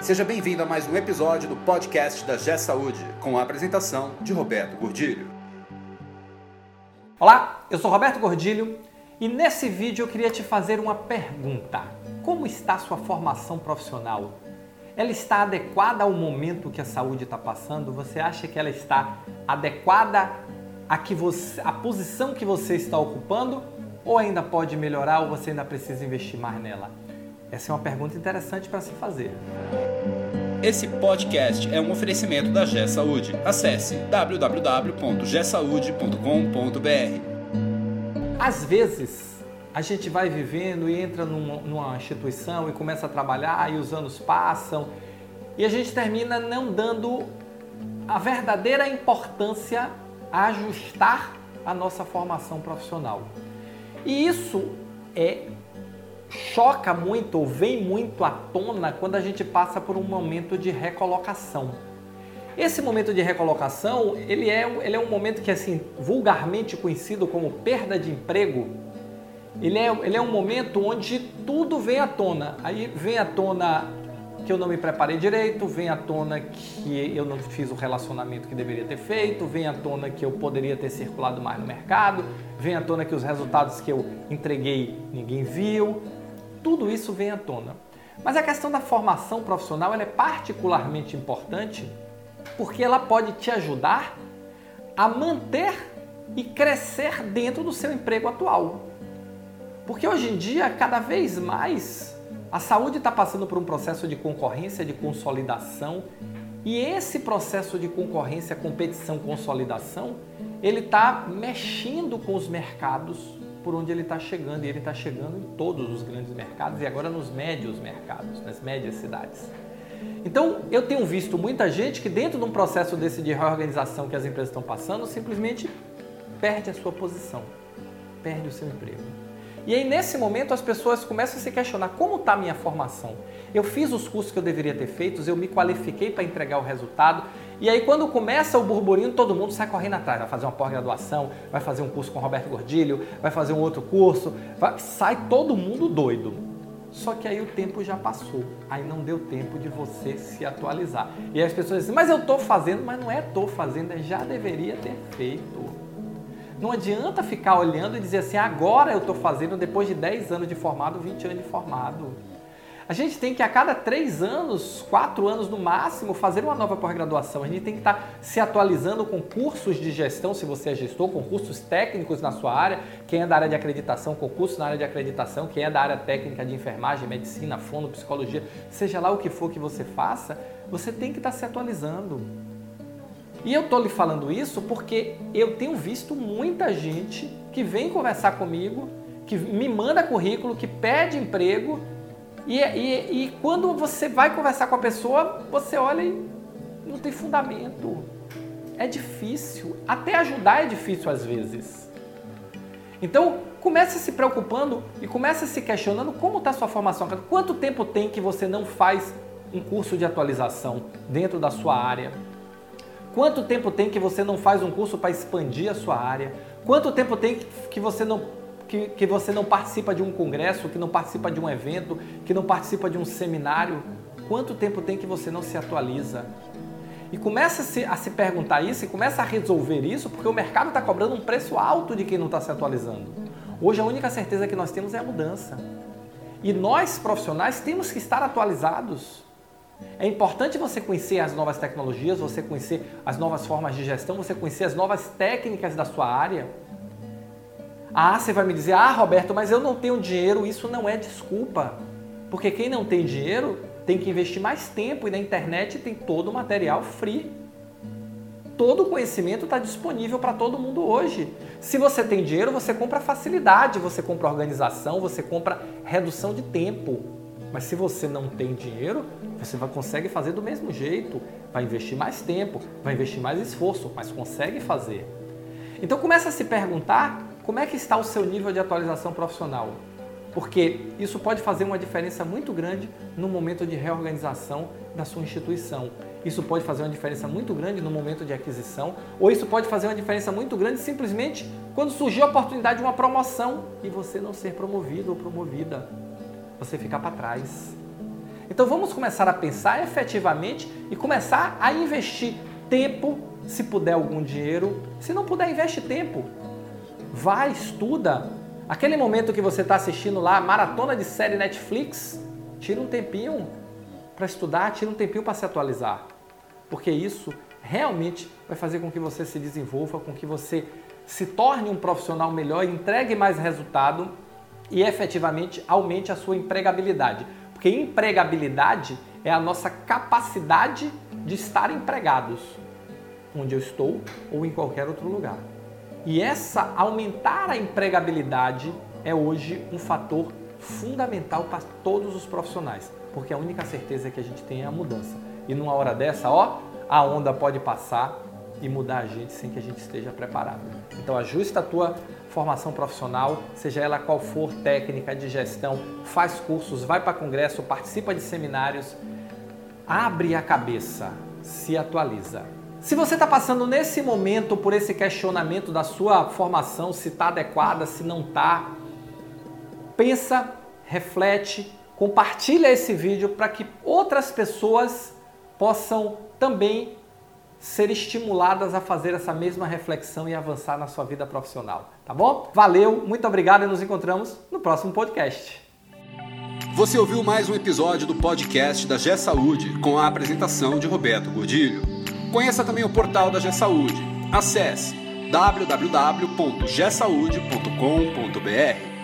Seja bem-vindo a mais um episódio do podcast da G Saúde, com a apresentação de Roberto Gordilho. Olá, eu sou Roberto Gordilho e nesse vídeo eu queria te fazer uma pergunta. Como está a sua formação profissional? Ela está adequada ao momento que a saúde está passando? Você acha que ela está adequada à, que você, à posição que você está ocupando? Ou ainda pode melhorar ou você ainda precisa investir mais nela? Essa é uma pergunta interessante para se fazer. Esse podcast é um oferecimento da G Saúde. Acesse www.gsaude.com.br. Às vezes, a gente vai vivendo e entra numa, numa instituição e começa a trabalhar e os anos passam e a gente termina não dando a verdadeira importância a ajustar a nossa formação profissional. E isso é choca muito ou vem muito à tona quando a gente passa por um momento de recolocação. Esse momento de recolocação, ele é, ele é um momento que, assim, vulgarmente conhecido como perda de emprego. Ele é, ele é um momento onde tudo vem à tona. Aí vem à tona que eu não me preparei direito, vem à tona que eu não fiz o relacionamento que deveria ter feito, vem à tona que eu poderia ter circulado mais no mercado, vem à tona que os resultados que eu entreguei ninguém viu, tudo isso vem à tona. Mas a questão da formação profissional é particularmente importante porque ela pode te ajudar a manter e crescer dentro do seu emprego atual. Porque hoje em dia, cada vez mais, a saúde está passando por um processo de concorrência, de consolidação, e esse processo de concorrência, competição, consolidação, ele está mexendo com os mercados por onde ele está chegando, e ele está chegando em todos os grandes mercados e agora nos médios mercados, nas médias cidades. Então, eu tenho visto muita gente que, dentro de um processo desse de reorganização que as empresas estão passando, simplesmente perde a sua posição, perde o seu emprego. E aí, nesse momento, as pessoas começam a se questionar: como está a minha formação? Eu fiz os cursos que eu deveria ter feito, eu me qualifiquei para entregar o resultado, e aí, quando começa o burburinho, todo mundo sai correndo atrás. Vai fazer uma pós-graduação, vai fazer um curso com Roberto Gordilho, vai fazer um outro curso. Vai... sai todo mundo doido. Só que aí o tempo já passou. Aí não deu tempo de você se atualizar. E aí as pessoas dizem, mas eu estou fazendo, mas não é estou fazendo, é já deveria ter feito. Não adianta ficar olhando e dizer assim, agora eu estou fazendo depois de 10 anos de formado, 20 anos de formado. A gente tem que a cada três anos, quatro anos no máximo, fazer uma nova pós-graduação. A gente tem que estar se atualizando com cursos de gestão, se você é gestor, com cursos técnicos na sua área. Quem é da área de acreditação, concursos na área de acreditação. Quem é da área técnica de enfermagem, medicina, fono, psicologia, seja lá o que for que você faça, você tem que estar se atualizando. E eu estou lhe falando isso porque eu tenho visto muita gente que vem conversar comigo, que me manda currículo, que pede emprego e, e, e quando você vai conversar com a pessoa, você olha e não tem fundamento. É difícil. Até ajudar é difícil às vezes. Então, comece se preocupando e comece se questionando como está a sua formação. Quanto tempo tem que você não faz um curso de atualização dentro da sua área? Quanto tempo tem que você não faz um curso para expandir a sua área? Quanto tempo tem que você não que, que você não participa de um congresso, que não participa de um evento, que não participa de um seminário? Quanto tempo tem que você não se atualiza? E começa a se, a se perguntar isso e começa a resolver isso, porque o mercado está cobrando um preço alto de quem não está se atualizando. Hoje a única certeza que nós temos é a mudança. E nós, profissionais, temos que estar atualizados. É importante você conhecer as novas tecnologias, você conhecer as novas formas de gestão, você conhecer as novas técnicas da sua área. Ah, você vai me dizer, ah, Roberto, mas eu não tenho dinheiro. Isso não é desculpa. Porque quem não tem dinheiro tem que investir mais tempo e na internet tem todo o material free. Todo o conhecimento está disponível para todo mundo hoje. Se você tem dinheiro, você compra facilidade, você compra organização, você compra redução de tempo. Mas se você não tem dinheiro, você vai, consegue fazer do mesmo jeito. Vai investir mais tempo, vai investir mais esforço, mas consegue fazer. Então começa a se perguntar como é que está o seu nível de atualização profissional? Porque isso pode fazer uma diferença muito grande no momento de reorganização da sua instituição. Isso pode fazer uma diferença muito grande no momento de aquisição, ou isso pode fazer uma diferença muito grande simplesmente quando surgir a oportunidade de uma promoção e você não ser promovido ou promovida. Você ficar para trás. Então vamos começar a pensar efetivamente e começar a investir tempo, se puder algum dinheiro, se não puder investe tempo. Vai, estuda. Aquele momento que você está assistindo lá, maratona de série Netflix, tira um tempinho para estudar, tira um tempinho para se atualizar. Porque isso realmente vai fazer com que você se desenvolva, com que você se torne um profissional melhor, entregue mais resultado e efetivamente aumente a sua empregabilidade. Porque empregabilidade é a nossa capacidade de estar empregados onde eu estou ou em qualquer outro lugar. E essa aumentar a empregabilidade é hoje um fator fundamental para todos os profissionais, porque a única certeza que a gente tem é a mudança. E numa hora dessa, ó, a onda pode passar e mudar a gente sem que a gente esteja preparado. Então ajusta a tua formação profissional, seja ela qual for, técnica de gestão, faz cursos, vai para congresso, participa de seminários, abre a cabeça, se atualiza. Se você está passando nesse momento por esse questionamento da sua formação, se está adequada, se não está, pensa, reflete, compartilha esse vídeo para que outras pessoas possam também ser estimuladas a fazer essa mesma reflexão e avançar na sua vida profissional, tá bom? Valeu, muito obrigado e nos encontramos no próximo podcast. Você ouviu mais um episódio do podcast da G Saúde com a apresentação de Roberto Gordilho. Conheça também o portal da G Saúde. Acesse www.gsaude.com.br